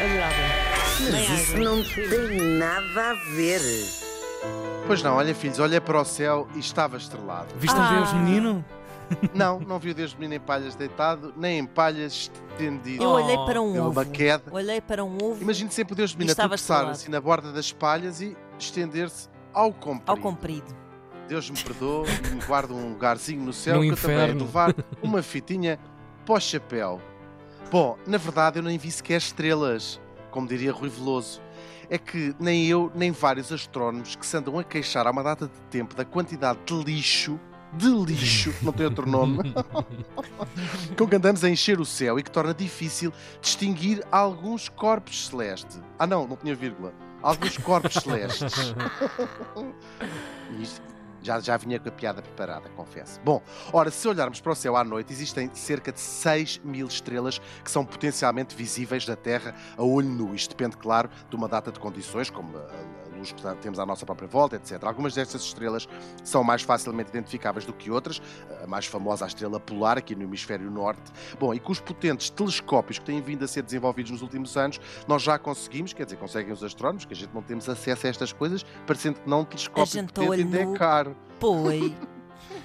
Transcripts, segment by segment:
Adorava. Mas isso não tem nada a ver. Pois não, olha filhos, olha para o céu e estava estrelado. Viste um Ah. Deus, menino? Não, não viu Deus menino em palhas deitado, nem em palhas estendido. Eu olhei para É um uma ovo. queda. Olhei para um ovo Imagine sempre o Deus menino a tropeçar assim na borda das palhas e estender-se ao comprido. ao comprido. Deus me perdoe e me guarde um lugarzinho no céu No que eu também levar uma fitinha para o chapéu. Bom, na verdade eu nem vi sequer estrelas, como diria Rui Veloso. É que nem eu, nem vários astrónomos que se andam a queixar há uma data de tempo da quantidade de lixo, de lixo, não tem outro nome, com que andamos a encher o céu e que torna difícil distinguir alguns corpos celestes. Ah não, não tinha vírgula. Alguns corpos celestes. Isto já, já vinha com a piada preparada, confesso. Bom, ora, se olharmos para o céu à noite, existem cerca de 6 mil estrelas que são potencialmente visíveis da Terra a olho nu. Isto depende, claro, de uma data de condições, como a, luz que temos à nossa própria volta, etc. Algumas destas estrelas são mais facilmente identificáveis do que outras. A mais famosa, a estrela polar, aqui no hemisfério norte. Bom, e com os potentes telescópios que têm vindo a ser desenvolvidos nos últimos anos, nós já conseguimos, quer dizer, conseguem os astrónomos, que a gente não temos acesso a estas coisas, parecendo que não um telescópio potente ainda é caro. Foi.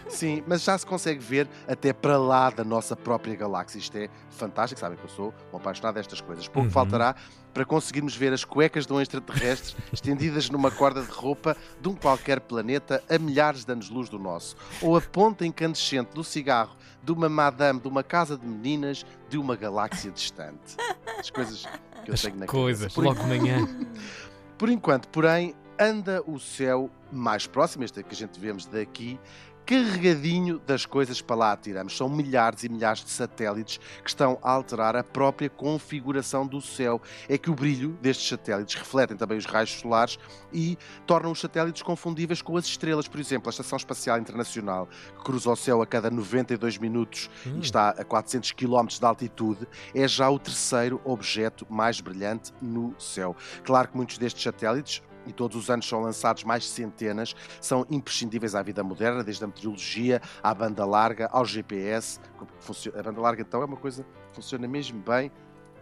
Sim, mas já se consegue ver até para lá da nossa própria galáxia. Isto é fantástico, sabem que eu sou um apaixonado destas coisas. Pouco Uhum. faltará para conseguirmos ver as cuecas de um extraterrestre estendidas numa corda de roupa de um qualquer planeta a milhares de anos-luz do nosso. Ou a ponta incandescente do cigarro de uma madame de uma casa de meninas de uma galáxia distante. As coisas que eu As tenho na coisas, cabeça. Logo de manhã. por enquanto, porém, anda o céu mais próximo, este que a gente vemos daqui, carregadinho das coisas para lá atiramos. São milhares e milhares de satélites que estão a alterar a própria configuração do céu. É que o brilho destes satélites refletem também os raios solares e tornam os satélites confundíveis com as estrelas. Por exemplo, a Estação Espacial Internacional, que cruza o céu a cada 92 minutos Hum. e está a 400 km de altitude, é já o terceiro objeto mais brilhante no céu. Claro que muitos destes satélites e todos os anos são lançados mais centenas, são imprescindíveis à vida moderna, desde a meteorologia, à banda larga, ao GPS. Funciona- A banda larga, então, é uma coisa que funciona mesmo bem.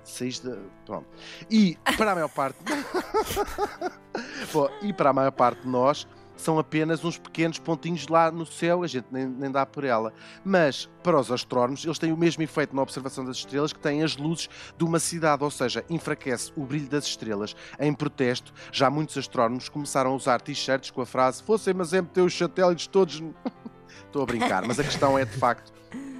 Seis de... Pronto. E para a maior parte. Bom, e para a maior parte de nós, são apenas uns pequenos pontinhos lá no céu, a gente nem, nem dá por ela. Mas para os astrónomos, eles têm o mesmo efeito na observação das estrelas que têm as luzes de uma cidade, ou seja, enfraquece o brilho das estrelas. Em protesto, já muitos astrónomos começaram a usar t-shirts com a frase: Fossem, mas é meter os satélites todos. no-" Estou a brincar, mas a questão é de facto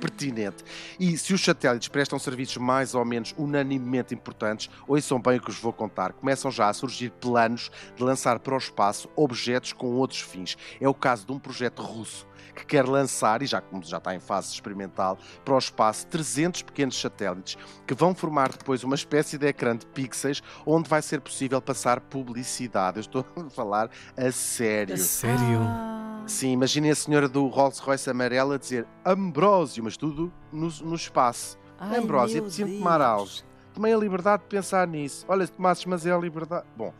pertinente. E se os satélites prestam serviços mais ou menos unanimemente importantes, ouçam bem o que vos vou contar. Começam já a surgir planos de lançar para o espaço objetos com outros fins. É o caso de um projeto russo que quer lançar, e já, como já está em fase experimental, para o espaço 300 pequenos satélites que vão formar depois uma espécie de ecrã de pixels onde vai ser possível passar publicidade. Eu estou a falar a sério. A sério? Ah. Sim, imaginem a senhora do Rolls Royce amarelo a dizer Ambrósio, mas tudo no, no espaço. Ai, Ambrósio, apetecia-me Deus. tomar algo. Tomei a liberdade de pensar nisso. Olha, se tomasses, mas é a liberdade. Bom,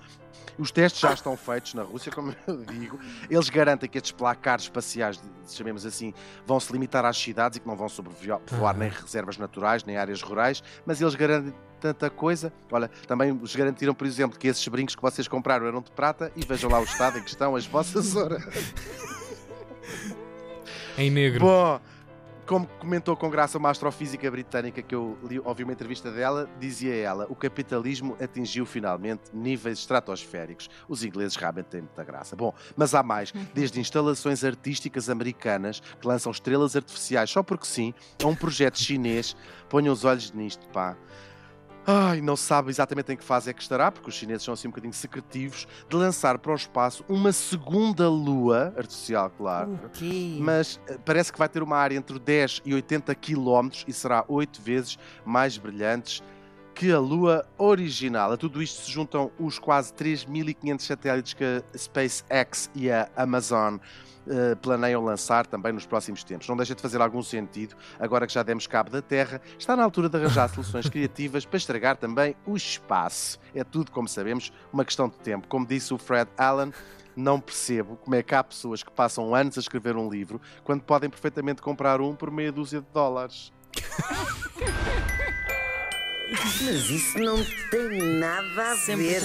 os testes já estão feitos na Rússia, como eu digo. Eles garantem que estes placares espaciais, chamemos assim, vão se limitar às cidades e que não vão sobrevoar Ah. nem reservas naturais, nem áreas rurais, mas eles garantem tanta coisa. Olha, também os garantiram, por exemplo, que esses brincos que vocês compraram eram de prata e vejam lá o estado em que estão as vossas horas. Em negro. Bom, como comentou com graça uma astrofísica britânica que eu li, ouvi uma entrevista dela, dizia ela: o capitalismo atingiu finalmente níveis estratosféricos. Os ingleses realmente têm muita graça. Bom, mas há mais, desde instalações artísticas americanas que lançam estrelas artificiais só porque sim, a um projeto chinês. Ponham os olhos nisto, pá. Ai, não sabe exatamente em que fase é que estará, porque os chineses são assim um bocadinho secretivos, de lançar para o espaço uma segunda lua, artificial, claro, O quê? mas eh, parece que vai ter uma área entre 10 e 80 km e será 8 vezes mais brilhantes que a Lua original. A tudo isto se juntam os quase 3.500 satélites que a SpaceX e a Amazon eh, planeiam lançar também nos próximos tempos. Não deixa de fazer algum sentido, agora que já demos cabo da Terra, está na altura de arranjar soluções criativas para estragar também o espaço. É tudo, como sabemos, uma questão de tempo. Como disse o Fred Allen, não percebo como é que há pessoas que passam anos a escrever um livro quando podem perfeitamente comprar um por meia dúzia de dólares. Mas isso não tem nada a Sempre ver.